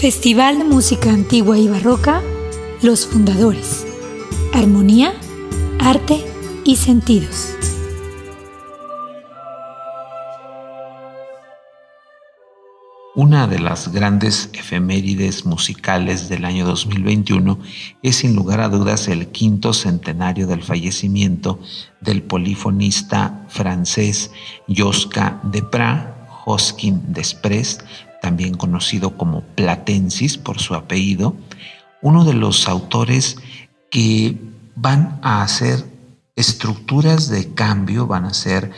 Festival de Música Antigua y Barroca, Los Fundadores. Armonía, Arte y Sentidos. Una de las grandes efemérides musicales del año 2021 es sin lugar a dudas el quinto centenario del fallecimiento del polifonista francés Josca Deprat, Hoskin Desprez, también conocido como Platensis por su apellido, uno de los autores que van a hacer estructuras de cambio, van a ser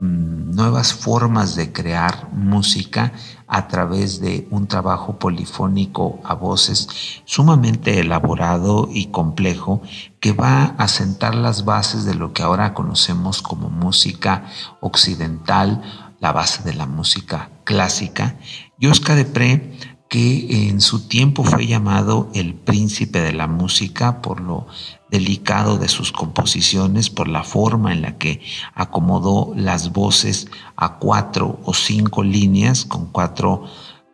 mm, nuevas formas de crear música a través de un trabajo polifónico a voces sumamente elaborado y complejo que va a sentar las bases de lo que ahora conocemos como música occidental, la base de la música clásica. Y Oscar Depré, que en su tiempo fue llamado el príncipe de la música por lo delicado de sus composiciones, por la forma en la que acomodó las voces a cuatro o cinco líneas con cuatro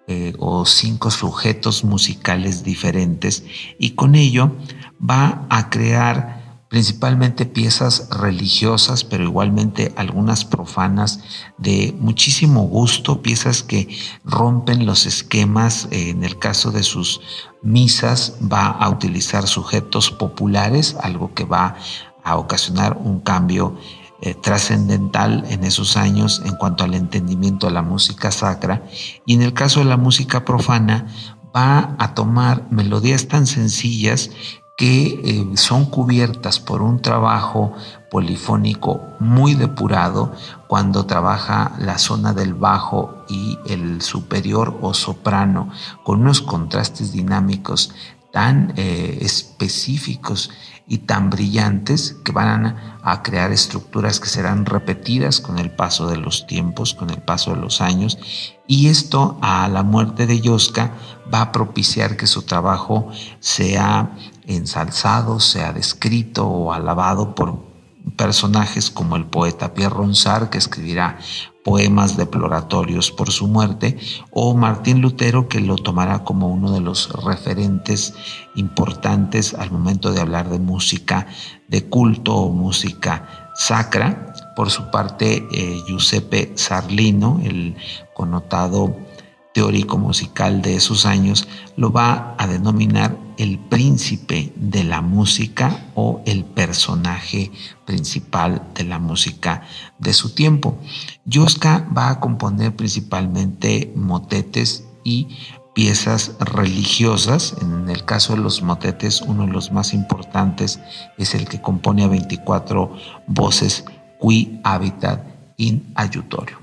eh, o cinco sujetos musicales diferentes y con ello va a crear principalmente piezas religiosas, pero igualmente algunas profanas de muchísimo gusto, piezas que rompen los esquemas. En el caso de sus misas va a utilizar sujetos populares, algo que va a ocasionar un cambio eh, trascendental en esos años en cuanto al entendimiento de la música sacra. Y en el caso de la música profana, va a tomar melodías tan sencillas que eh, son cubiertas por un trabajo polifónico muy depurado cuando trabaja la zona del bajo y el superior o soprano con unos contrastes dinámicos tan eh, específicos y tan brillantes que van a crear estructuras que serán repetidas con el paso de los tiempos, con el paso de los años. Y esto a la muerte de Yosca va a propiciar que su trabajo sea ensalzado, sea descrito o alabado por personajes como el poeta Pierre Ronsard, que escribirá poemas deploratorios por su muerte, o Martín Lutero, que lo tomará como uno de los referentes importantes al momento de hablar de música de culto o música sacra. Por su parte, eh, Giuseppe Sarlino, el connotado teórico musical de esos años, lo va a denominar el príncipe de la música o el personaje principal de la música de su tiempo. Yoska va a componer principalmente motetes y piezas religiosas. En el caso de los motetes, uno de los más importantes es el que compone a 24 voces qui habitat in ayutorio.